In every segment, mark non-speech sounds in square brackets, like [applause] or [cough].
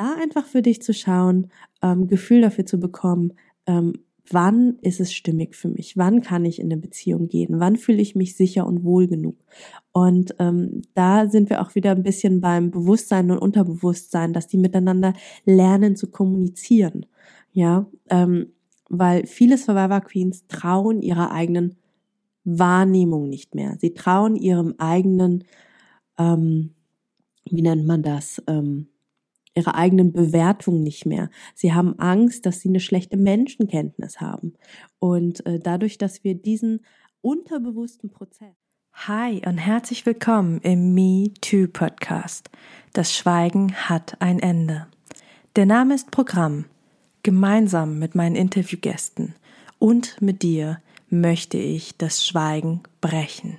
da einfach für dich zu schauen, ähm, Gefühl dafür zu bekommen, ähm, wann ist es stimmig für mich, wann kann ich in eine Beziehung gehen, wann fühle ich mich sicher und wohl genug. Und ähm, da sind wir auch wieder ein bisschen beim Bewusstsein und Unterbewusstsein, dass die miteinander lernen zu kommunizieren. Ja, ähm, weil viele Survivor Queens trauen ihrer eigenen Wahrnehmung nicht mehr. Sie trauen ihrem eigenen, ähm, wie nennt man das, ähm, ihrer eigenen Bewertung nicht mehr. Sie haben Angst, dass sie eine schlechte Menschenkenntnis haben. Und äh, dadurch, dass wir diesen unterbewussten Prozess. Hi und herzlich willkommen im Me Too Podcast. Das Schweigen hat ein Ende. Der Name ist Programm. Gemeinsam mit meinen Interviewgästen und mit dir möchte ich das Schweigen brechen.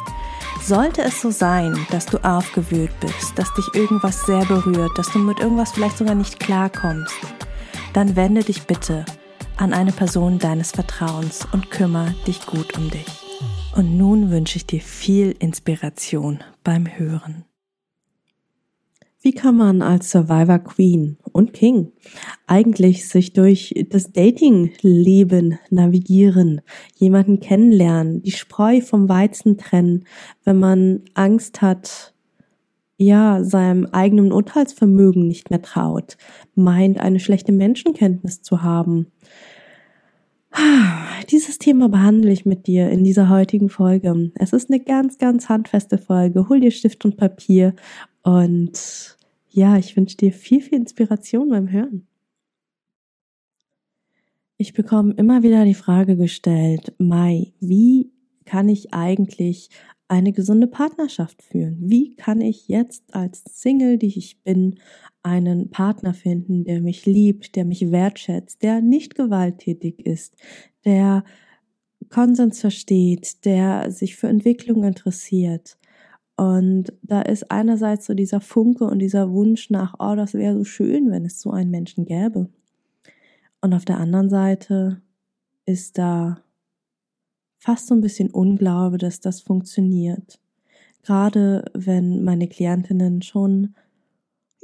Sollte es so sein, dass du aufgewühlt bist, dass dich irgendwas sehr berührt, dass du mit irgendwas vielleicht sogar nicht klarkommst, dann wende dich bitte an eine Person deines Vertrauens und kümmere dich gut um dich. Und nun wünsche ich dir viel Inspiration beim Hören. Wie kann man als Survivor Queen und King eigentlich sich durch das Dating-Leben navigieren, jemanden kennenlernen, die Spreu vom Weizen trennen, wenn man Angst hat, ja, seinem eigenen Urteilsvermögen nicht mehr traut, meint, eine schlechte Menschenkenntnis zu haben. Dieses Thema behandle ich mit dir in dieser heutigen Folge. Es ist eine ganz, ganz handfeste Folge. Hol dir Stift und Papier und ja, ich wünsche dir viel, viel Inspiration beim Hören. Ich bekomme immer wieder die Frage gestellt, Mai, wie kann ich eigentlich eine gesunde Partnerschaft führen? Wie kann ich jetzt als Single, die ich bin, einen Partner finden, der mich liebt, der mich wertschätzt, der nicht gewalttätig ist, der Konsens versteht, der sich für Entwicklung interessiert, und da ist einerseits so dieser Funke und dieser Wunsch nach, oh, das wäre so schön, wenn es so einen Menschen gäbe. Und auf der anderen Seite ist da fast so ein bisschen Unglaube, dass das funktioniert. Gerade wenn meine Klientinnen schon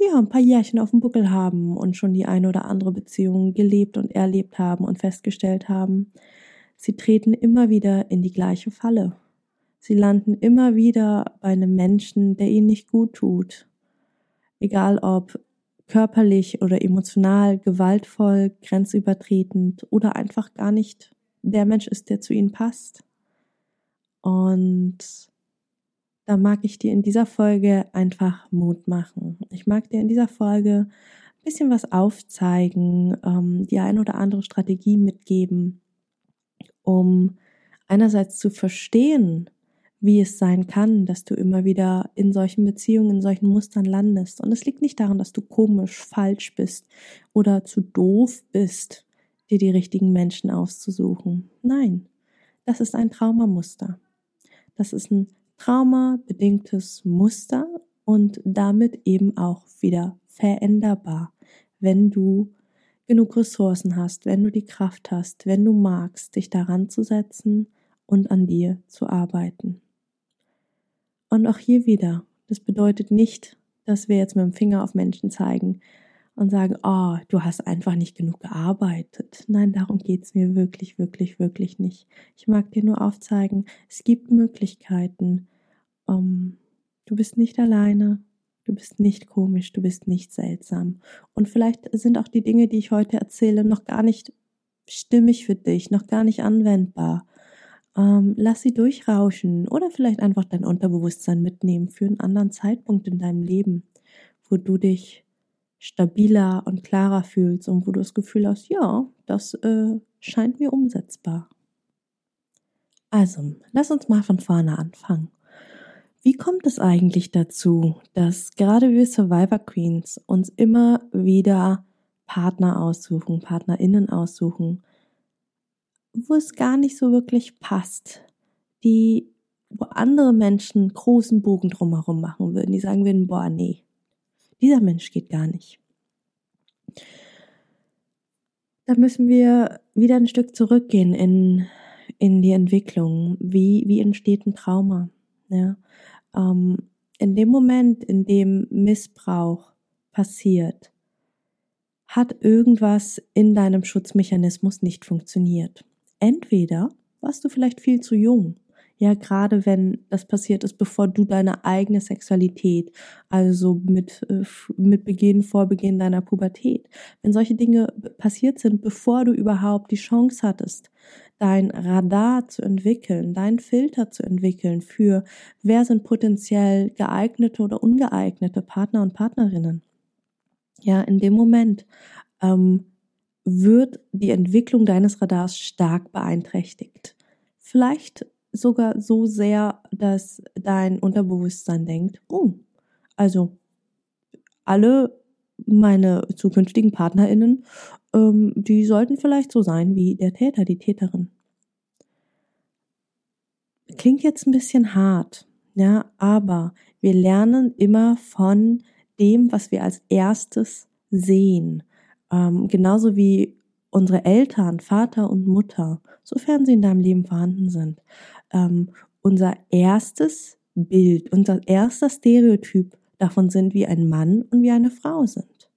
ja, ein paar Jährchen auf dem Buckel haben und schon die eine oder andere Beziehung gelebt und erlebt haben und festgestellt haben, sie treten immer wieder in die gleiche Falle. Sie landen immer wieder bei einem Menschen, der ihnen nicht gut tut. Egal ob körperlich oder emotional, gewaltvoll, grenzübertretend oder einfach gar nicht der Mensch ist, der zu ihnen passt. Und da mag ich dir in dieser Folge einfach Mut machen. Ich mag dir in dieser Folge ein bisschen was aufzeigen, ähm, die ein oder andere Strategie mitgeben, um einerseits zu verstehen, wie es sein kann, dass du immer wieder in solchen Beziehungen, in solchen Mustern landest. Und es liegt nicht daran, dass du komisch, falsch bist oder zu doof bist, dir die richtigen Menschen auszusuchen. Nein, das ist ein Traumamuster. Das ist ein traumabedingtes Muster und damit eben auch wieder veränderbar, wenn du genug Ressourcen hast, wenn du die Kraft hast, wenn du magst, dich daran zu setzen und an dir zu arbeiten. Und auch hier wieder, das bedeutet nicht, dass wir jetzt mit dem Finger auf Menschen zeigen und sagen, oh, du hast einfach nicht genug gearbeitet. Nein, darum geht's mir wirklich, wirklich, wirklich nicht. Ich mag dir nur aufzeigen, es gibt Möglichkeiten. Um, ähm, du bist nicht alleine, du bist nicht komisch, du bist nicht seltsam. Und vielleicht sind auch die Dinge, die ich heute erzähle, noch gar nicht stimmig für dich, noch gar nicht anwendbar. Ähm, lass sie durchrauschen oder vielleicht einfach dein Unterbewusstsein mitnehmen für einen anderen Zeitpunkt in deinem Leben, wo du dich stabiler und klarer fühlst und wo du das Gefühl hast, ja, das äh, scheint mir umsetzbar. Also, lass uns mal von vorne anfangen. Wie kommt es eigentlich dazu, dass gerade wir Survivor Queens uns immer wieder Partner aussuchen, Partnerinnen aussuchen, wo es gar nicht so wirklich passt, die, wo andere Menschen großen Bogen drumherum machen würden, die sagen würden, boah, nee, dieser Mensch geht gar nicht. Da müssen wir wieder ein Stück zurückgehen in, in die Entwicklung. Wie, wie entsteht ein Trauma? Ja? Ähm, in dem Moment, in dem Missbrauch passiert, hat irgendwas in deinem Schutzmechanismus nicht funktioniert. Entweder warst du vielleicht viel zu jung. Ja, gerade wenn das passiert ist, bevor du deine eigene Sexualität, also mit, äh, mit Beginn, vor Beginn deiner Pubertät, wenn solche Dinge passiert sind, bevor du überhaupt die Chance hattest, dein Radar zu entwickeln, dein Filter zu entwickeln für wer sind potenziell geeignete oder ungeeignete Partner und Partnerinnen. Ja, in dem Moment ähm, wird die Entwicklung deines Radars stark beeinträchtigt. Vielleicht sogar so sehr, dass dein Unterbewusstsein denkt, oh, also alle meine zukünftigen PartnerInnen, ähm, die sollten vielleicht so sein wie der Täter, die Täterin. Klingt jetzt ein bisschen hart, ja, aber wir lernen immer von dem, was wir als erstes sehen. Ähm, genauso wie unsere Eltern, Vater und Mutter, sofern sie in deinem Leben vorhanden sind. Ähm, unser erstes Bild, unser erster Stereotyp davon sind, wie ein Mann und wie eine Frau sind.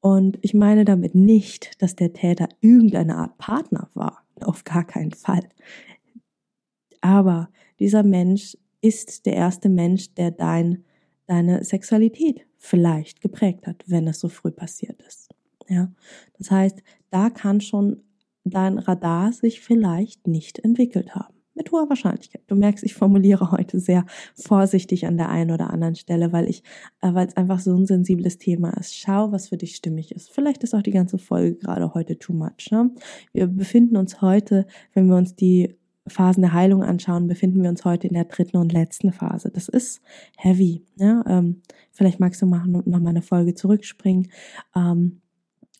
Und ich meine damit nicht, dass der Täter irgendeine Art Partner war. Auf gar keinen Fall. Aber dieser Mensch ist der erste Mensch, der dein, deine Sexualität vielleicht geprägt hat, wenn es so früh passiert ist. Ja, das heißt, da kann schon dein Radar sich vielleicht nicht entwickelt haben. Mit hoher Wahrscheinlichkeit. Du merkst, ich formuliere heute sehr vorsichtig an der einen oder anderen Stelle, weil ich, äh, weil es einfach so ein sensibles Thema ist. Schau, was für dich stimmig ist. Vielleicht ist auch die ganze Folge gerade heute too much. Ne? Wir befinden uns heute, wenn wir uns die Phasen der Heilung anschauen, befinden wir uns heute in der dritten und letzten Phase. Das ist heavy. Ja? Ähm, vielleicht magst du mal noch mal eine Folge zurückspringen. Ähm,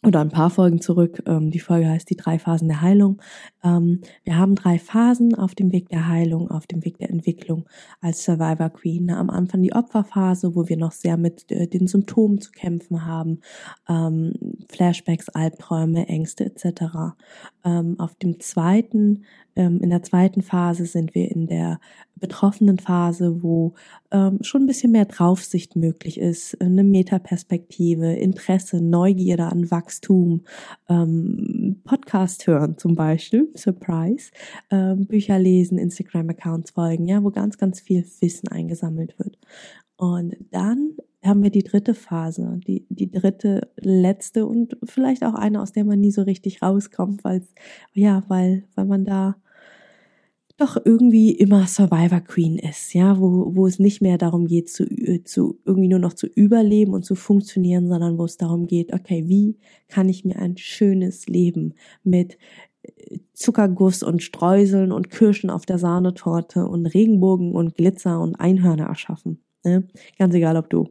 oder ein paar Folgen zurück. Ähm, die Folge heißt die drei Phasen der Heilung. Ähm, wir haben drei Phasen auf dem Weg der Heilung, auf dem Weg der Entwicklung als Survivor Queen. Am Anfang die Opferphase, wo wir noch sehr mit äh, den Symptomen zu kämpfen haben, ähm, Flashbacks, Albträume, Ängste etc. auf dem zweiten ähm, in der zweiten Phase sind wir in der betroffenen Phase, wo ähm, schon ein bisschen mehr Draufsicht möglich ist, eine Metaperspektive, Interesse, Neugierde an Wachstum, ähm, Podcast hören zum Beispiel, Surprise, ähm, Bücher lesen, Instagram-Accounts folgen, ja, wo ganz, ganz viel Wissen eingesammelt wird. Und dann haben wir die dritte Phase, die, die dritte, letzte und vielleicht auch eine, aus der man nie so richtig rauskommt, weil ja, weil, weil man da doch irgendwie immer Survivor Queen ist, ja, wo, wo es nicht mehr darum geht, zu, zu irgendwie nur noch zu überleben und zu funktionieren, sondern wo es darum geht, okay, wie kann ich mir ein schönes Leben mit äh, Zuckerguss und Streuseln und Kirschen auf der Sahnetorte und Regenbogen und Glitzer und Einhörner erschaffen. Ne? Ganz egal, ob du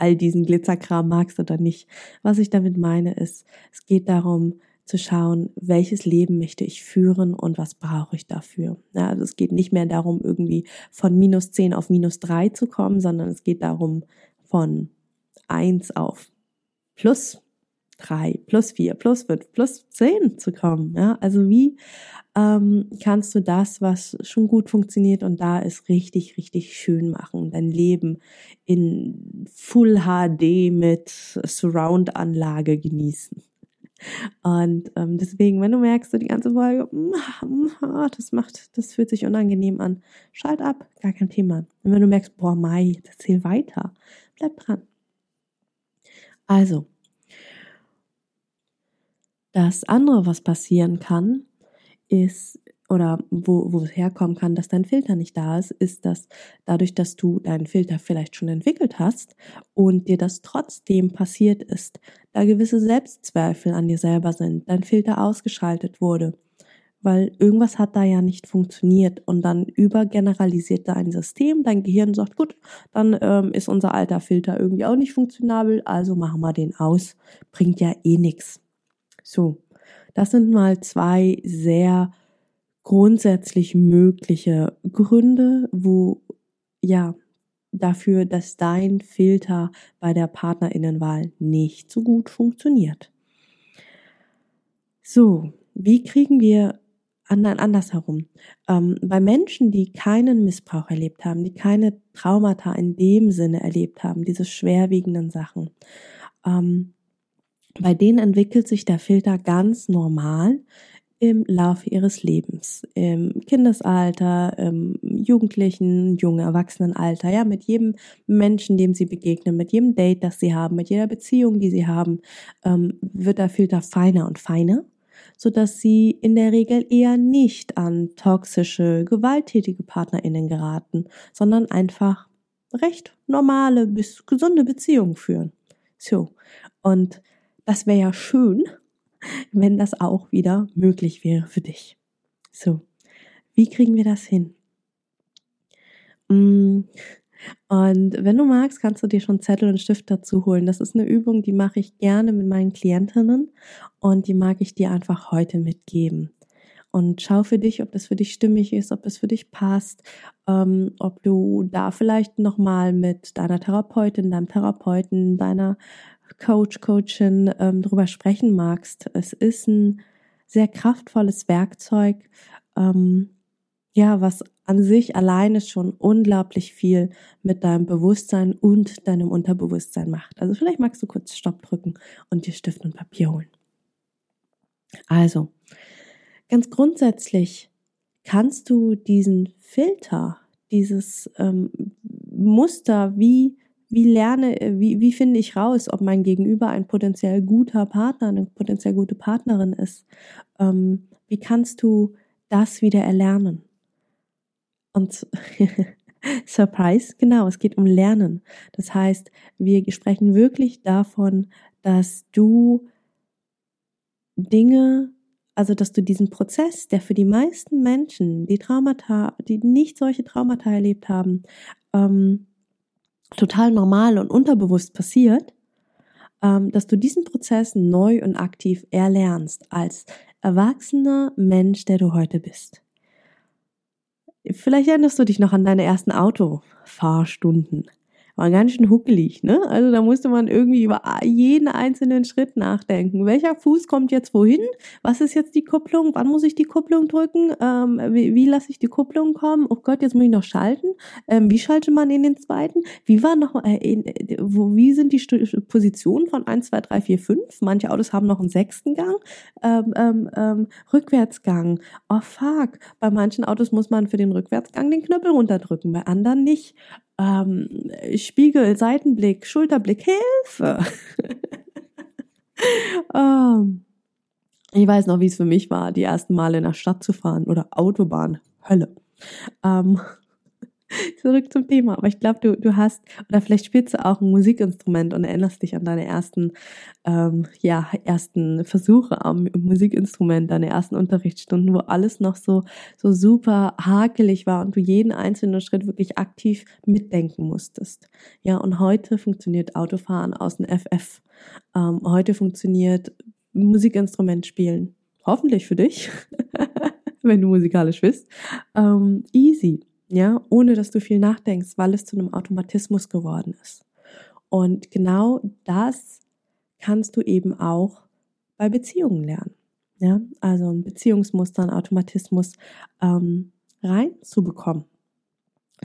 all diesen Glitzerkram magst oder nicht. Was ich damit meine ist, es geht darum, zu schauen, welches Leben möchte ich führen und was brauche ich dafür. Ja, also es geht nicht mehr darum, irgendwie von minus 10 auf minus 3 zu kommen, sondern es geht darum, von 1 auf plus 3, plus 4, plus 5, plus 10 zu kommen. Ja, also wie ähm, kannst du das, was schon gut funktioniert und da ist, richtig, richtig schön machen, dein Leben in Full HD mit Surround-Anlage genießen. Und ähm, deswegen, wenn du merkst, so die ganze Folge, mm, das macht, das fühlt sich unangenehm an, schalt ab, gar kein Thema. Und wenn du merkst, boah, Mai, erzähl weiter, bleib dran. Also, das andere, was passieren kann, ist, oder wo, wo es herkommen kann, dass dein Filter nicht da ist, ist, dass dadurch, dass du deinen Filter vielleicht schon entwickelt hast und dir das trotzdem passiert ist, da gewisse Selbstzweifel an dir selber sind, dein Filter ausgeschaltet wurde, weil irgendwas hat da ja nicht funktioniert und dann übergeneralisiert da ein System, dein Gehirn sagt, gut, dann ähm, ist unser alter Filter irgendwie auch nicht funktionabel, also machen wir den aus, bringt ja eh nichts. So, das sind mal zwei sehr grundsätzlich mögliche Gründe, wo ja dafür, dass dein Filter bei der Partnerinnenwahl nicht so gut funktioniert. So, wie kriegen wir andersherum? Ähm, bei Menschen, die keinen Missbrauch erlebt haben, die keine Traumata in dem Sinne erlebt haben, diese schwerwiegenden Sachen, ähm, bei denen entwickelt sich der Filter ganz normal im Laufe ihres Lebens, im Kindesalter, im Jugendlichen, jungen Erwachsenenalter, ja, mit jedem Menschen, dem sie begegnen, mit jedem Date, das sie haben, mit jeder Beziehung, die sie haben, ähm, wird der Filter feiner und feiner, so dass sie in der Regel eher nicht an toxische, gewalttätige PartnerInnen geraten, sondern einfach recht normale bis gesunde Beziehungen führen. So. Und das wäre ja schön, wenn das auch wieder möglich wäre für dich. So, wie kriegen wir das hin? Mm, und wenn du magst, kannst du dir schon Zettel und Stift dazu holen. Das ist eine Übung, die mache ich gerne mit meinen Klientinnen und die mag ich dir einfach heute mitgeben. Und schau für dich, ob das für dich stimmig ist, ob das für dich passt, ähm, ob du da vielleicht nochmal mit deiner Therapeutin, deinem Therapeuten, deiner Coach, Coachin ähm, drüber sprechen magst. Es ist ein sehr kraftvolles Werkzeug, ähm, ja, was an sich alleine schon unglaublich viel mit deinem Bewusstsein und deinem Unterbewusstsein macht. Also vielleicht magst du kurz Stopp drücken und dir Stift und Papier holen. Also, ganz grundsätzlich kannst du diesen Filter, dieses ähm, Muster, wie wie lerne, äh, wie, wie finde ich raus, ob mein Gegenüber ein potenziell guter Partner, eine potenziell gute Partnerin ist? Ähm, wie kannst du das wieder erlernen? Und [laughs] Surprise, genau, es geht um Lernen. Das heißt, wir sprechen wirklich davon, dass du Dinge, also dass du diesen Prozess, der für die meisten Menschen, die Traumata, die nicht solche Traumata erlebt haben, ähm, total normal und unterbewusst passiert, ähm, dass du diesen Prozess neu und aktiv erlernst als erwachsener Mensch, der du heute bist. Vielleicht erinnerst du dich noch an deine ersten Autofahrstunden war ganz schön huckelig, ne? Also da musste man irgendwie über jeden einzelnen Schritt nachdenken. Welcher Fuß kommt jetzt wohin? Was ist jetzt die Kupplung? Wann muss ich die Kupplung drücken? Ähm, wie, wie lasse ich die Kupplung kommen? Oh Gott, jetzt muss ich noch schalten. Ähm, wie schaltet man in den zweiten? Wie war noch, äh, in, äh, wo, wie sind die Positionen von 1, 2, 3, 4, 5? Manche Autos haben noch einen sechsten Gang. Ähm, ähm, ähm, Rückwärtsgang. Oh fuck. Bei manchen Autos muss man für den Rückwärtsgang den Knöppel runterdrücken, bei anderen nicht ähm, Spiegel, Seitenblick, Schulterblick, Hilfe. [laughs] ähm, ich weiß noch, wie es für mich war, die ersten Male in der Stadt zu fahren oder Autobahn, Hölle. Ähm, [laughs] zurück zum Thema. Aber ich glaube, du, du hast, oder vielleicht spielst du auch ein Musikinstrument und erinnerst dich an deine ersten, ähm, ja, ersten Versuche am Musikinstrument, deine ersten Unterrichtsstunden, wo alles noch so, so super hakelig war und du jeden einzelnen Schritt wirklich aktiv mitdenken musstest. Ja, und heute funktioniert Autofahren aus dem FF. Ähm, heute funktioniert Musikinstrument spielen. Hoffentlich für dich, [laughs] wenn du musikalisch bist. Ähm, easy ja, ohne dass du viel nachdenkst, weil es zu einem Automatismus geworden ist. Und genau das kannst du eben auch bei Beziehungen lernen. Ja, also ein Beziehungsmuster, ein Automatismus ähm, reinzubekommen.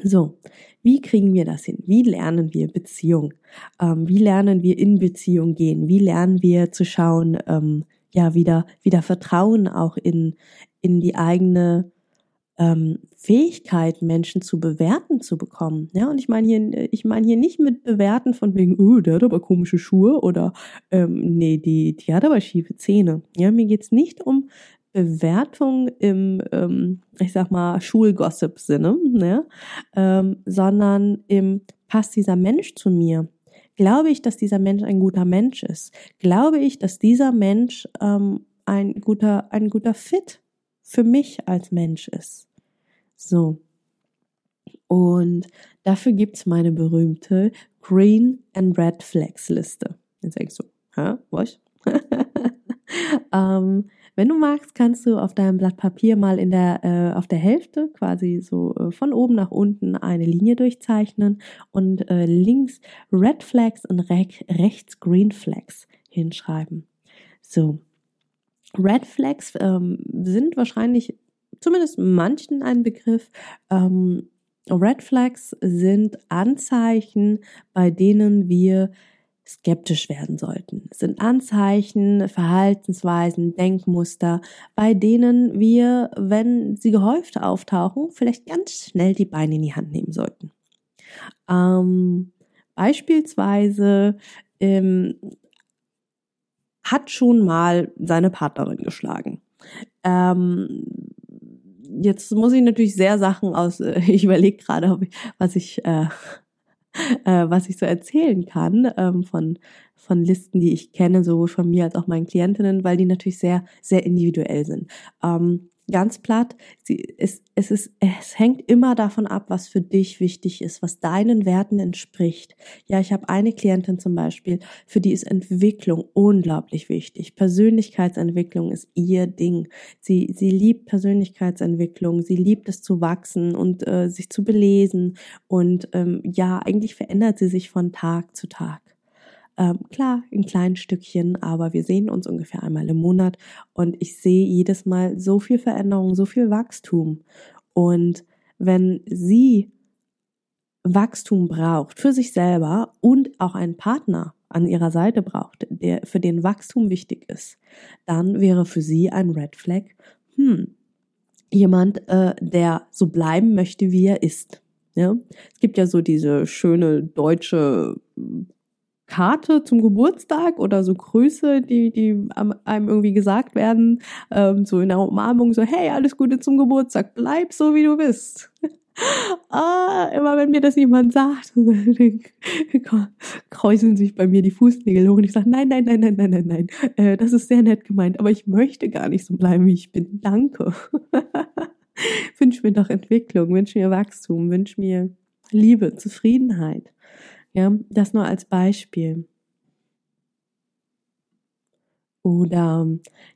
So, wie kriegen wir das hin? Wie lernen wir Beziehung? Ähm, wie lernen wir in Beziehung gehen? Wie lernen wir zu schauen, ähm, ja, wieder, wieder Vertrauen auch in, in die eigene ähm, Fähigkeit, Menschen zu bewerten zu bekommen. Ja, und ich meine hier, ich meine hier nicht mit bewerten von wegen, oh, der hat aber komische Schuhe oder ähm, nee, die, die hat aber schiefe Zähne. Ja, mir geht's nicht um Bewertung im, ähm, ich sag mal, Schulgossip-Sinne, ne? ähm, sondern im, passt dieser Mensch zu mir? Glaube ich, dass dieser Mensch ein guter Mensch ist? Glaube ich, dass dieser Mensch ähm, ein guter, ein guter Fit für mich als Mensch ist? So. Und dafür gibt's meine berühmte Green and Red Flags Liste. Jetzt denkst du, hä, was? [laughs] ähm, wenn du magst, kannst du auf deinem Blatt Papier mal in der, äh, auf der Hälfte quasi so äh, von oben nach unten eine Linie durchzeichnen und äh, links Red Flags und re rechts Green Flags hinschreiben. So. Red Flags ähm, sind wahrscheinlich zumindest manchen ein Begriff. Ähm, Red Flags sind Anzeichen, bei denen wir skeptisch werden sollten. Es sind Anzeichen, Verhaltensweisen, Denkmuster, bei denen wir, wenn sie gehäuft auftauchen, vielleicht ganz schnell die Beine in die Hand nehmen sollten. Ähm, beispielsweise ähm, hat schon mal seine Partnerin geschlagen. Ähm, jetzt muss ich natürlich sehr Sachen aus, [laughs] ich überlege gerade, was ich äh, [laughs] äh, was ich so erzählen kann ähm, von, von Listen, die ich kenne, sowohl von mir als auch meinen Klientinnen, weil die natürlich sehr, sehr individuell sind. Ähm, ganz platt, sie, es, es, ist, es hängt immer davon ab, was für dich wichtig ist, was deinen Werten entspricht. Ja, ich habe eine Klientin zum Beispiel, für die ist Entwicklung unglaublich wichtig. Persönlichkeitsentwicklung ist ihr Ding. Sie, sie liebt Persönlichkeitsentwicklung, sie liebt es zu wachsen und äh, sich zu belesen. Und ähm, ja, eigentlich verändert sie sich von Tag zu Tag. Ähm, klar, in kleinen Stückchen, aber wir sehen uns ungefähr einmal im Monat und ich sehe jedes Mal so viel Veränderung, so viel Wachstum. Und wenn sie Wachstum braucht für sich selber und auch einen Partner an ihrer Seite braucht, der für den Wachstum wichtig ist, dann wäre für sie ein Red Flag, hm, jemand, äh, der so bleiben möchte, wie er ist. Ja? Es gibt ja so diese schöne deutsche Karte zum Geburtstag oder so Grüße, die, die einem irgendwie gesagt werden, ähm, so in der Umarmung, so, hey, alles Gute zum Geburtstag, bleib so wie du bist. [laughs] ah, immer wenn mir das jemand sagt, [laughs] kräuseln sich bei mir die Fußnägel hoch und ich sage, nein, nein, nein, nein, nein, nein, nein, äh, das ist sehr nett gemeint, aber ich möchte gar nicht so bleiben, wie ich bin. Danke. [laughs] wünsch mir doch Entwicklung, wünsch mir Wachstum, wünsch mir Liebe, Zufriedenheit. Ja, das nur als Beispiel. Oder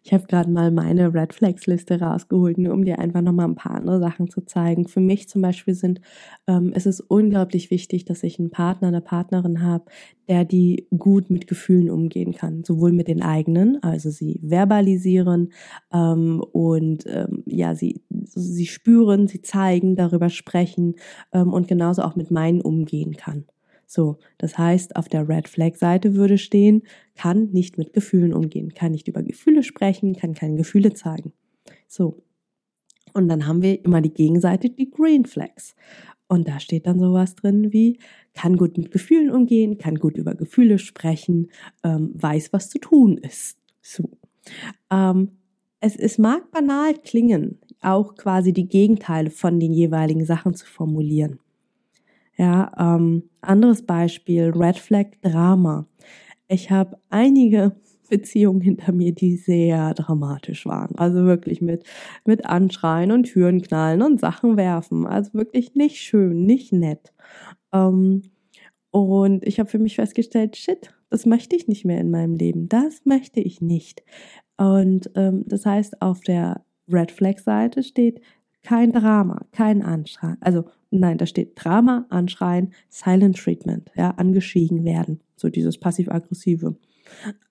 ich habe gerade mal meine Red Flags Liste rausgeholt, nur um dir einfach nochmal ein paar andere Sachen zu zeigen. Für mich zum Beispiel sind, ähm, es ist unglaublich wichtig, dass ich einen Partner, eine Partnerin habe, der die gut mit Gefühlen umgehen kann. Sowohl mit den eigenen, also sie verbalisieren ähm, und ähm, ja, sie, sie spüren, sie zeigen, darüber sprechen ähm, und genauso auch mit meinen umgehen kann. So, das heißt, auf der Red Flag Seite würde stehen, kann nicht mit Gefühlen umgehen, kann nicht über Gefühle sprechen, kann keine Gefühle zeigen. So. Und dann haben wir immer die Gegenseite, die Green Flags. Und da steht dann sowas drin wie, kann gut mit Gefühlen umgehen, kann gut über Gefühle sprechen, ähm, weiß, was zu tun ist. So. Ähm, es, es mag banal klingen, auch quasi die Gegenteile von den jeweiligen Sachen zu formulieren. Ja, ähm, anderes Beispiel, Red Flag Drama. Ich habe einige [laughs] Beziehungen hinter mir, die sehr dramatisch waren. Also wirklich mit, mit Anschreien und Türen knallen und Sachen werfen. Also wirklich nicht schön, nicht nett. Ähm, und ich habe für mich festgestellt, shit, das möchte ich nicht mehr in meinem Leben. Das möchte ich nicht. Und ähm, das heißt, auf der Red Flag Seite steht kein Drama, kein Anschreien. Also nein, da steht Drama, Anschreien, Silent Treatment, ja, angeschwiegen werden. So dieses passiv-aggressive.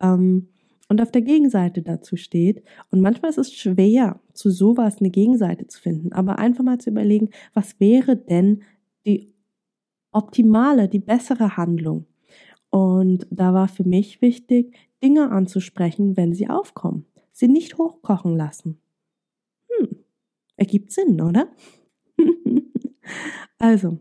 Ähm, und auf der Gegenseite dazu steht, und manchmal ist es schwer, zu sowas eine Gegenseite zu finden, aber einfach mal zu überlegen, was wäre denn die optimale, die bessere Handlung? Und da war für mich wichtig, Dinge anzusprechen, wenn sie aufkommen. Sie nicht hochkochen lassen. Ergibt Sinn, oder? [laughs] also,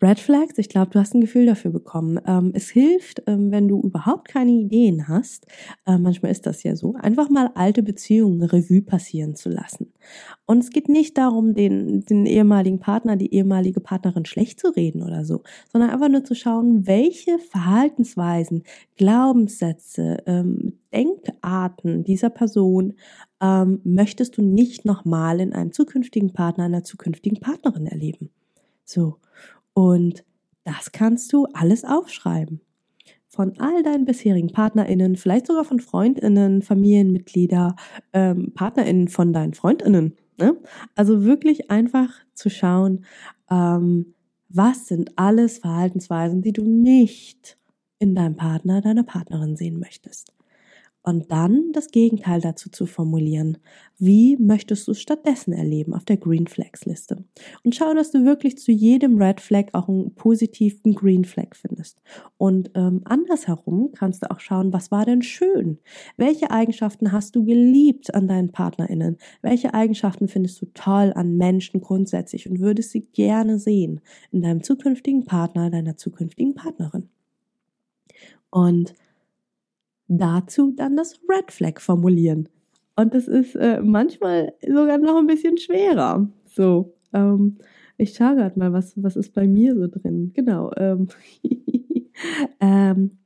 Red Flags, ich glaube, du hast ein Gefühl dafür bekommen. Ähm, es hilft, ähm, wenn du überhaupt keine Ideen hast, äh, manchmal ist das ja so, einfach mal alte Beziehungen Revue passieren zu lassen. Und es geht nicht darum, den, den ehemaligen Partner, die ehemalige Partnerin schlecht zu reden oder so, sondern einfach nur zu schauen, welche Verhaltensweisen, Glaubenssätze, ähm, Denkarten dieser Person ähm, möchtest du nicht nochmal in einem zukünftigen Partner, einer zukünftigen Partnerin erleben. So. Und das kannst du alles aufschreiben. Von all deinen bisherigen PartnerInnen, vielleicht sogar von FreundInnen, Familienmitglieder, ähm, PartnerInnen von deinen FreundInnen. Ne? Also wirklich einfach zu schauen, ähm, was sind alles Verhaltensweisen, die du nicht in deinem Partner, deiner Partnerin sehen möchtest und dann das Gegenteil dazu zu formulieren. Wie möchtest du es stattdessen erleben auf der Green Flags Liste? Und schau, dass du wirklich zu jedem Red Flag auch einen positiven Green Flag findest. Und ähm, andersherum kannst du auch schauen, was war denn schön? Welche Eigenschaften hast du geliebt an deinen PartnerInnen? Welche Eigenschaften findest du toll an Menschen grundsätzlich und würdest sie gerne sehen in deinem zukünftigen Partner, deiner zukünftigen Partnerin? Und dazu dann das Red Flag formulieren. Und das ist äh, manchmal sogar noch ein bisschen schwerer. So, ähm, ich schaue gerade mal, was, was ist bei mir so drin. Genau. Ähm, [laughs] ähm,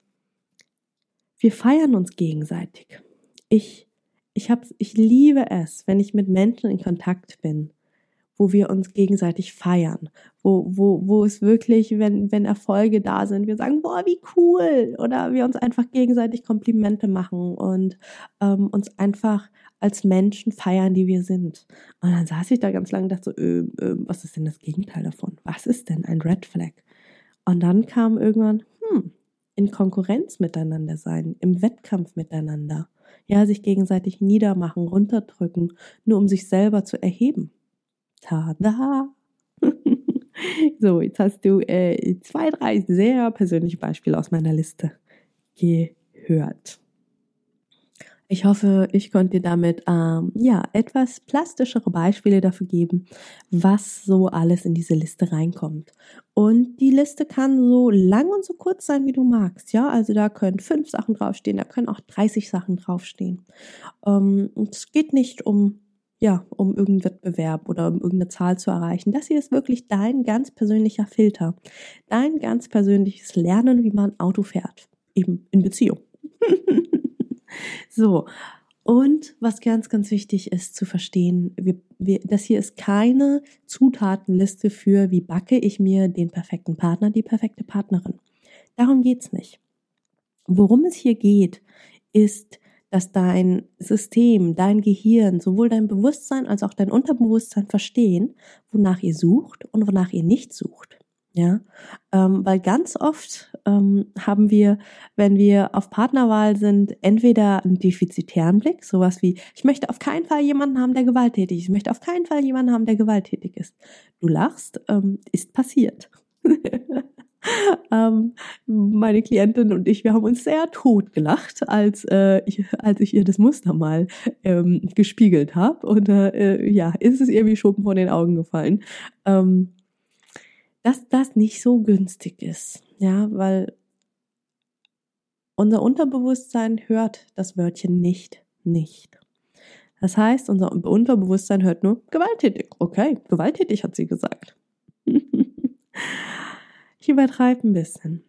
wir feiern uns gegenseitig. Ich, ich, hab's, ich liebe es, wenn ich mit Menschen in Kontakt bin wo wir uns gegenseitig feiern, wo, wo, wo es wirklich, wenn, wenn Erfolge da sind, wir sagen, boah, wie cool, oder wir uns einfach gegenseitig Komplimente machen und ähm, uns einfach als Menschen feiern, die wir sind. Und dann saß ich da ganz lange und dachte so, äh, äh, was ist denn das Gegenteil davon? Was ist denn ein Red Flag? Und dann kam irgendwann, hm, in Konkurrenz miteinander sein, im Wettkampf miteinander. Ja, sich gegenseitig niedermachen, runterdrücken, nur um sich selber zu erheben. Tada! [laughs] so, jetzt hast du äh, zwei, drei sehr persönliche Beispiele aus meiner Liste gehört. Ich hoffe, ich konnte dir damit ähm, ja etwas plastischere Beispiele dafür geben, was so alles in diese Liste reinkommt. Und die Liste kann so lang und so kurz sein, wie du magst. Ja, also da können fünf Sachen draufstehen, da können auch 30 Sachen draufstehen. Ähm, es geht nicht um ja, um irgendeinen Wettbewerb oder um irgendeine Zahl zu erreichen. Das hier ist wirklich dein ganz persönlicher Filter. Dein ganz persönliches Lernen, wie man Auto fährt. Eben in Beziehung. [laughs] so. Und was ganz, ganz wichtig ist zu verstehen, wir, wir, das hier ist keine Zutatenliste für, wie backe ich mir den perfekten Partner, die perfekte Partnerin. Darum geht's nicht. Worum es hier geht, ist dass dein System, dein Gehirn, sowohl dein Bewusstsein als auch dein Unterbewusstsein verstehen, wonach ihr sucht und wonach ihr nicht sucht. Ja, ähm, weil ganz oft ähm, haben wir, wenn wir auf Partnerwahl sind, entweder einen defizitären Blick, sowas wie, ich möchte auf keinen Fall jemanden haben, der gewalttätig ist, ich möchte auf keinen Fall jemanden haben, der gewalttätig ist. Du lachst, ähm, ist passiert. [laughs] [laughs] ähm, meine Klientin und ich, wir haben uns sehr tot gelacht, als, äh, ich, als ich ihr das Muster mal ähm, gespiegelt habe. Und äh, ja, ist es ihr wie Schuppen von den Augen gefallen. Ähm, dass das nicht so günstig ist, ja, weil unser Unterbewusstsein hört das Wörtchen nicht, nicht. Das heißt, unser Unterbewusstsein hört nur gewalttätig. Okay, gewalttätig hat sie gesagt. [laughs] Ich übertreibe ein bisschen.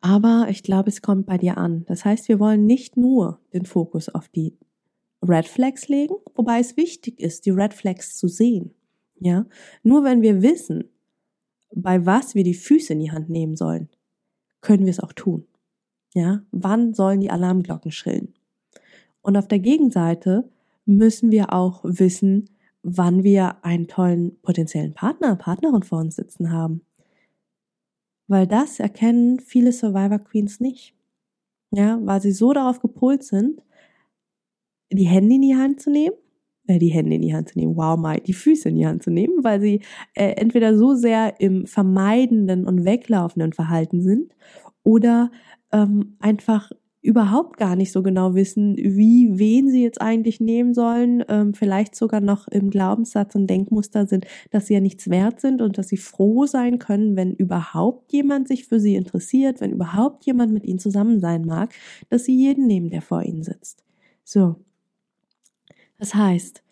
Aber ich glaube, es kommt bei dir an. Das heißt, wir wollen nicht nur den Fokus auf die Red Flags legen, wobei es wichtig ist, die Red Flags zu sehen. Ja, nur wenn wir wissen, bei was wir die Füße in die Hand nehmen sollen, können wir es auch tun. Ja, wann sollen die Alarmglocken schrillen? Und auf der Gegenseite müssen wir auch wissen, wann wir einen tollen potenziellen Partner, Partnerin vor uns sitzen haben. Weil das erkennen viele Survivor Queens nicht. Ja, weil sie so darauf gepolt sind, die Hände in die Hand zu nehmen, äh, die Hände in die Hand zu nehmen, wow, my, die Füße in die Hand zu nehmen, weil sie äh, entweder so sehr im vermeidenden und weglaufenden Verhalten sind oder ähm, einfach überhaupt gar nicht so genau wissen, wie, wen sie jetzt eigentlich nehmen sollen, ähm, vielleicht sogar noch im Glaubenssatz und Denkmuster sind, dass sie ja nichts wert sind und dass sie froh sein können, wenn überhaupt jemand sich für sie interessiert, wenn überhaupt jemand mit ihnen zusammen sein mag, dass sie jeden nehmen, der vor ihnen sitzt. So. Das heißt,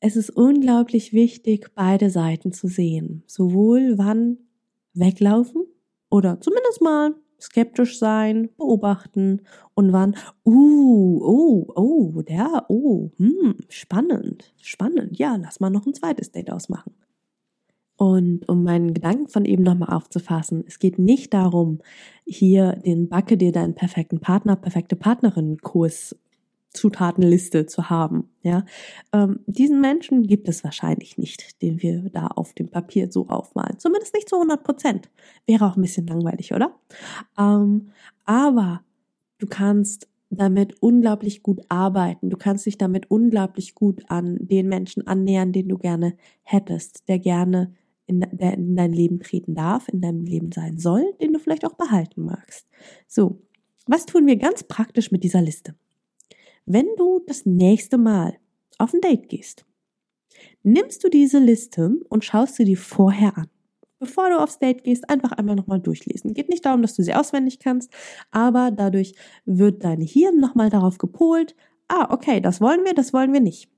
es ist unglaublich wichtig, beide Seiten zu sehen. Sowohl wann weglaufen oder zumindest mal skeptisch sein, beobachten und wann, uh, oh, oh, der, oh, hm, spannend, spannend, ja, lass mal noch ein zweites Date ausmachen. Und um meinen Gedanken von eben nochmal aufzufassen, es geht nicht darum, hier den Backe dir deinen perfekten Partner, perfekte Partnerin Kurs Zutatenliste zu haben. Ja, ähm, diesen Menschen gibt es wahrscheinlich nicht, den wir da auf dem Papier so aufmalen. Zumindest nicht zu 100 Prozent. Wäre auch ein bisschen langweilig, oder? Ähm, aber du kannst damit unglaublich gut arbeiten. Du kannst dich damit unglaublich gut an den Menschen annähern, den du gerne hättest, der gerne in, der in dein Leben treten darf, in deinem Leben sein soll, den du vielleicht auch behalten magst. So, was tun wir ganz praktisch mit dieser Liste? Wenn du das nächste Mal auf ein Date gehst, nimmst du diese Liste und schaust sie dir vorher an. Bevor du aufs Date gehst, einfach einmal nochmal durchlesen. Geht nicht darum, dass du sie auswendig kannst, aber dadurch wird dein Hirn nochmal darauf gepolt, ah, okay, das wollen wir, das wollen wir nicht.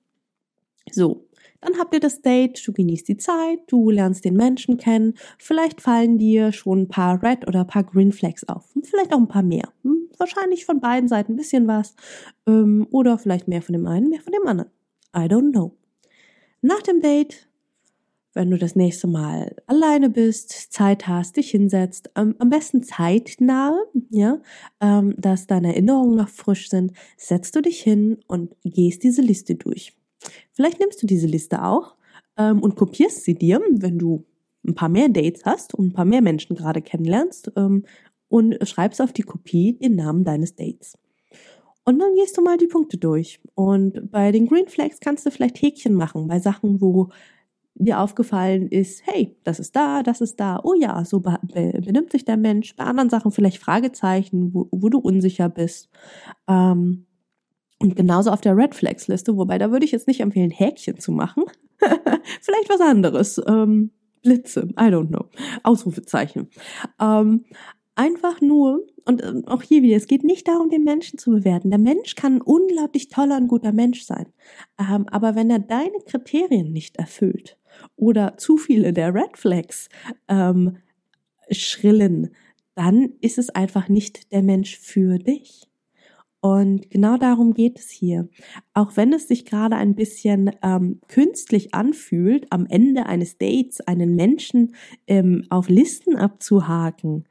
So, dann habt ihr das Date, du genießt die Zeit, du lernst den Menschen kennen, vielleicht fallen dir schon ein paar Red oder ein paar Green Flags auf und vielleicht auch ein paar mehr. Hm, wahrscheinlich von beiden Seiten ein bisschen was ähm, oder vielleicht mehr von dem einen, mehr von dem anderen. I don't know. Nach dem Date, wenn du das nächste Mal alleine bist, Zeit hast, dich hinsetzt, am besten zeitnahe, ja, ähm, dass deine Erinnerungen noch frisch sind, setzt du dich hin und gehst diese Liste durch. Vielleicht nimmst du diese Liste auch ähm, und kopierst sie dir, wenn du ein paar mehr Dates hast und ein paar mehr Menschen gerade kennenlernst ähm, und schreibst auf die Kopie den Namen deines Dates. Und dann gehst du mal die Punkte durch. Und bei den Green Flags kannst du vielleicht Häkchen machen, bei Sachen, wo dir aufgefallen ist, hey, das ist da, das ist da, oh ja, so benimmt sich der Mensch. Bei anderen Sachen vielleicht Fragezeichen, wo, wo du unsicher bist. Ähm, und genauso auf der Red Flags Liste, wobei da würde ich jetzt nicht empfehlen, Häkchen zu machen. [laughs] Vielleicht was anderes. Ähm, Blitze, I don't know. Ausrufezeichen. Ähm, einfach nur, und äh, auch hier wieder, es geht nicht darum, den Menschen zu bewerten. Der Mensch kann ein unglaublich toller und guter Mensch sein. Ähm, aber wenn er deine Kriterien nicht erfüllt oder zu viele der Red Flags ähm, schrillen, dann ist es einfach nicht der Mensch für dich. Und genau darum geht es hier. Auch wenn es sich gerade ein bisschen ähm, künstlich anfühlt, am Ende eines Dates einen Menschen ähm, auf Listen abzuhaken,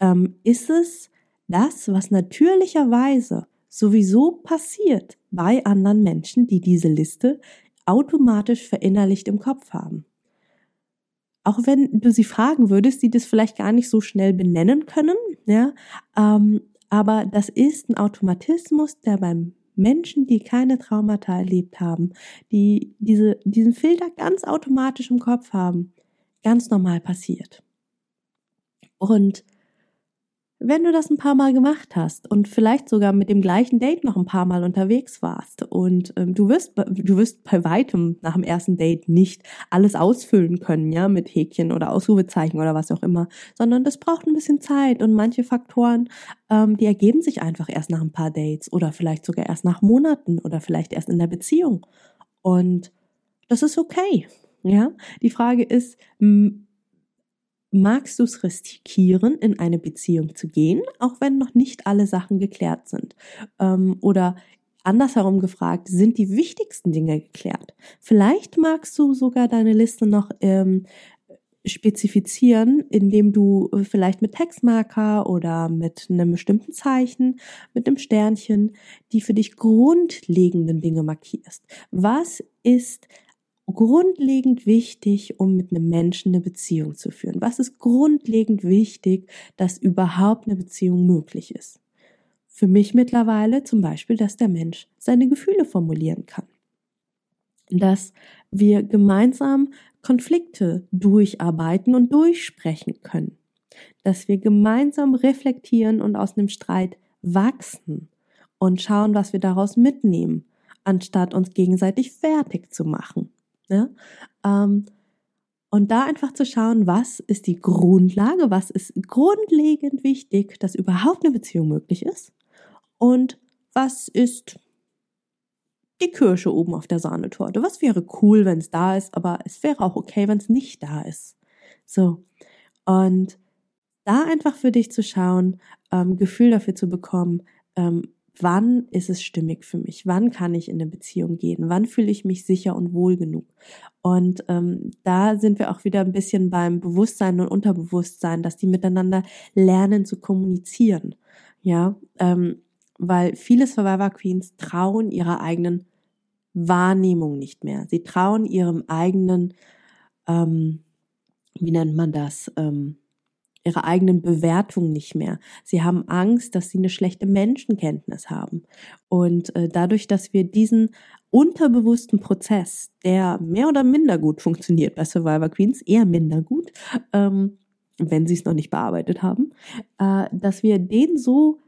ähm, ist es das, was natürlicherweise sowieso passiert bei anderen Menschen, die diese Liste automatisch verinnerlicht im Kopf haben. Auch wenn du sie fragen würdest, die das vielleicht gar nicht so schnell benennen können, ja, ähm, aber das ist ein Automatismus, der beim Menschen, die keine Traumata erlebt haben, die diese, diesen Filter ganz automatisch im Kopf haben, ganz normal passiert. Und wenn du das ein paar Mal gemacht hast und vielleicht sogar mit dem gleichen Date noch ein paar Mal unterwegs warst und ähm, du wirst du wirst bei weitem nach dem ersten Date nicht alles ausfüllen können, ja, mit Häkchen oder Ausrufezeichen oder was auch immer, sondern das braucht ein bisschen Zeit und manche Faktoren, ähm, die ergeben sich einfach erst nach ein paar Dates oder vielleicht sogar erst nach Monaten oder vielleicht erst in der Beziehung und das ist okay, ja. Die Frage ist, magst du es riskieren, in eine Beziehung zu gehen, auch wenn noch nicht alle Sachen geklärt sind? Ähm, oder andersherum gefragt, sind die wichtigsten Dinge geklärt? Vielleicht magst du sogar deine Liste noch ähm, spezifizieren, indem du vielleicht mit Textmarker oder mit einem bestimmten Zeichen, mit einem Sternchen, die für dich grundlegenden Dinge markierst. Was ist grundlegend wichtig, um mit einem Menschen eine Beziehung zu führen? Was ist grundlegend wichtig, dass überhaupt eine Beziehung möglich ist? Für mich mittlerweile zum Beispiel, dass der Mensch seine Gefühle formulieren kann. Dass wir gemeinsam Konflikte durcharbeiten und durchsprechen können. Dass wir gemeinsam reflektieren und aus einem Streit wachsen und schauen, was wir daraus mitnehmen, anstatt uns gegenseitig fertig zu machen. Ne? Ähm, und da einfach zu schauen, was ist die Grundlage, was ist grundlegend wichtig, dass überhaupt eine Beziehung möglich ist und was ist die Kirsche oben auf der Sahnetorte. Was wäre cool, wenn es da ist, aber es wäre auch okay, wenn es nicht da ist. So. Und da einfach für dich zu schauen, ähm, Gefühl dafür zu bekommen, ähm, wann ist es stimmig für mich? Wann kann ich in eine Beziehung gehen? Wann fühle ich mich sicher und wohl genug? Und ähm, da sind wir auch wieder ein bisschen beim Bewusstsein und Unterbewusstsein, dass die miteinander lernen zu kommunizieren. Ja, ähm, weil viele Survivor Queens trauen ihrer eigenen Wahrnehmung nicht mehr. Sie trauen ihrem eigenen, ähm, wie nennt man das, ähm, ihrer eigenen Bewertung nicht mehr. Sie haben Angst, dass sie eine schlechte Menschenkenntnis haben. Und äh, dadurch, dass wir diesen unterbewussten Prozess, der mehr oder minder gut funktioniert bei Survivor Queens, eher minder gut, ähm, wenn sie es noch nicht bearbeitet haben, äh, dass wir den so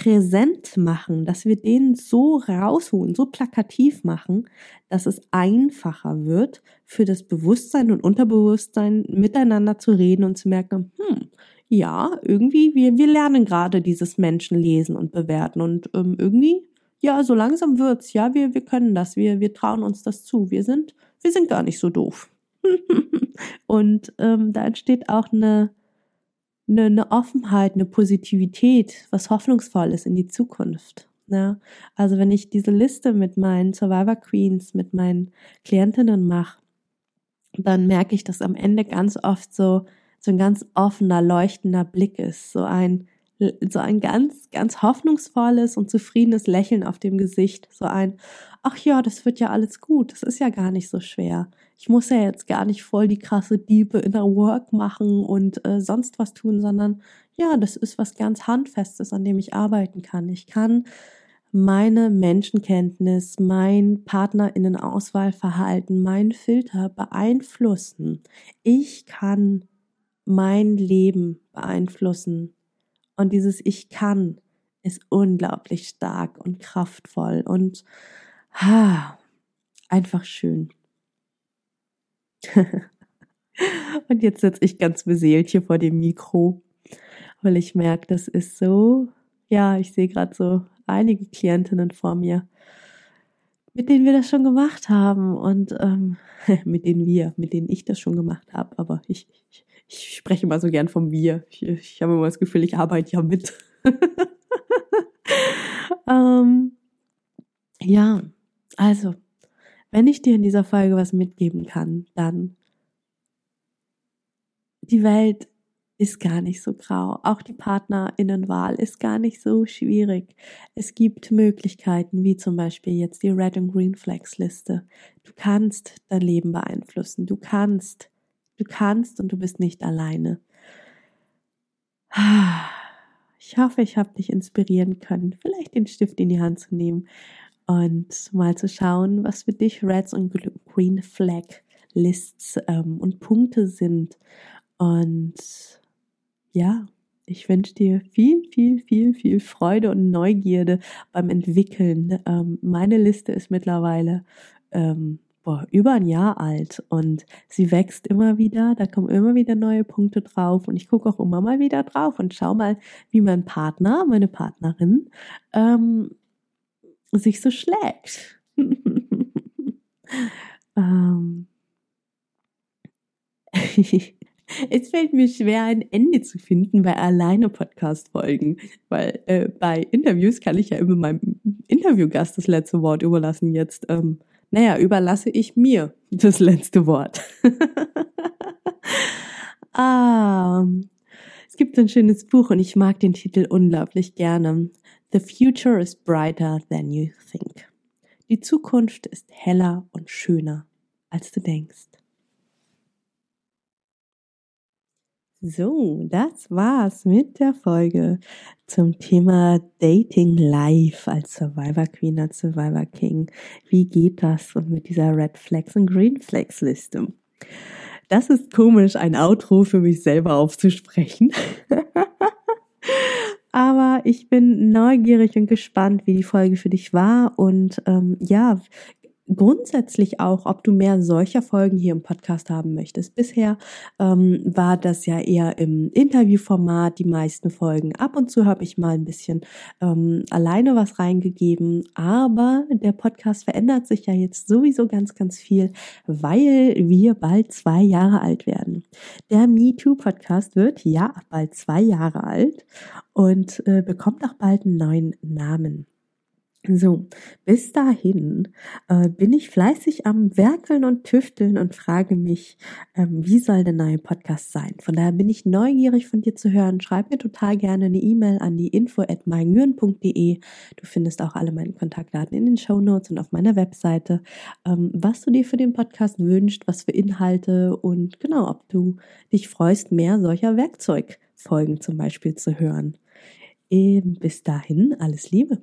präsent machen, dass wir den so rausholen, so plakativ machen, dass es einfacher wird, für das Bewusstsein und Unterbewusstsein miteinander zu reden und zu merken, hm, ja, irgendwie, wir, wir lernen gerade dieses Menschen lesen und bewerten und ähm, irgendwie, ja, so langsam wird's, ja, wir, wir können das, wir, wir trauen uns das zu, wir sind, wir sind gar nicht so doof. [laughs] und ähm, da entsteht auch eine, eine, eine Offenheit, eine Positivität, was Hoffnungsvolles in die Zukunft. Ja, ne? also wenn ich diese Liste mit meinen Survivor Queens, mit meinen Klientinnen mache, dann merke ich, dass am Ende ganz oft so, so ein ganz offener, leuchtender Blick ist, so ein, so ein ganz, ganz hoffnungsvolles und zufriedenes Lächeln auf dem Gesicht, so ein, ach ja, das wird ja alles gut, das ist ja gar nicht so schwer ich muss ja jetzt gar nicht voll die krasse Diepe in der Work machen und äh, sonst was tun, sondern ja, das ist was ganz Handfestes, an dem ich arbeiten kann. Ich kann meine Menschenkenntnis, mein Partnerinnenauswahlverhalten, mein Filter beeinflussen. Ich kann mein Leben beeinflussen. Und dieses Ich kann ist unglaublich stark und kraftvoll und ha, einfach schön. [laughs] und jetzt sitze ich ganz beseelt hier vor dem Mikro, weil ich merke, das ist so, ja, ich sehe gerade so einige Klientinnen vor mir, mit denen wir das schon gemacht haben und ähm, [laughs] mit denen wir, mit denen ich das schon gemacht habe, aber ich, ich, ich spreche immer so gern vom Wir. Ich, ich habe immer das Gefühl, ich arbeite ja mit. [laughs] ähm, ja, also wenn ich dir in dieser Folge was mitgeben kann, dann die Welt ist gar nicht so grau. Auch die Partnerinnenwahl ist gar nicht so schwierig. Es gibt Möglichkeiten, wie zum Beispiel jetzt die Red und Green Flags Liste. Du kannst dein Leben beeinflussen. Du kannst, du kannst und du bist nicht alleine. Ich hoffe, ich habe dich inspirieren können, vielleicht den Stift in die Hand zu nehmen und mal zu schauen, was für dich Reds und Green Flag Lists ähm, und Punkte sind. Und ja, ich wünsche dir viel, viel, viel, viel Freude und Neugierde beim Entwickeln. Ähm, meine Liste ist mittlerweile ähm, boah, über ein Jahr alt und sie wächst immer wieder. Da kommen immer wieder neue Punkte drauf und ich gucke auch immer mal wieder drauf und schau mal, wie mein Partner, meine Partnerin ähm, sich so schlägt. [laughs] ähm. [laughs] es fällt mir schwer, ein Ende zu finden bei alleine Podcast-Folgen, weil äh, bei Interviews kann ich ja immer meinem Interviewgast das letzte Wort überlassen. Jetzt, ähm, naja, überlasse ich mir das letzte Wort. [laughs] ah, es gibt ein schönes Buch und ich mag den Titel unglaublich gerne. The future is brighter than you think. Die Zukunft ist heller und schöner, als du denkst. So, das war's mit der Folge zum Thema Dating Life als Survivor Queen, als Survivor King. Wie geht das? Und mit dieser Red Flags und Green Flags Liste. Das ist komisch, ein Outro für mich selber aufzusprechen. [laughs] Aber ich bin neugierig und gespannt, wie die Folge für dich war und ähm, ja, grundsätzlich auch, ob du mehr solcher Folgen hier im Podcast haben möchtest. Bisher ähm, war das ja eher im Interviewformat die meisten Folgen. Ab und zu habe ich mal ein bisschen ähm, alleine was reingegeben, aber der Podcast verändert sich ja jetzt sowieso ganz, ganz viel, weil wir bald zwei Jahre alt werden. Der MeToo-Podcast wird ja bald zwei Jahre alt und äh, bekommt auch bald einen neuen Namen. So, bis dahin äh, bin ich fleißig am Werkeln und Tüfteln und frage mich, ähm, wie soll der neue Podcast sein? Von daher bin ich neugierig von dir zu hören. Schreib mir total gerne eine E-Mail an die info at Du findest auch alle meine Kontaktdaten in den Show Notes und auf meiner Webseite, ähm, was du dir für den Podcast wünschst, was für Inhalte und genau, ob du dich freust, mehr solcher Werkzeugfolgen zum Beispiel zu hören. Eben bis dahin, alles Liebe.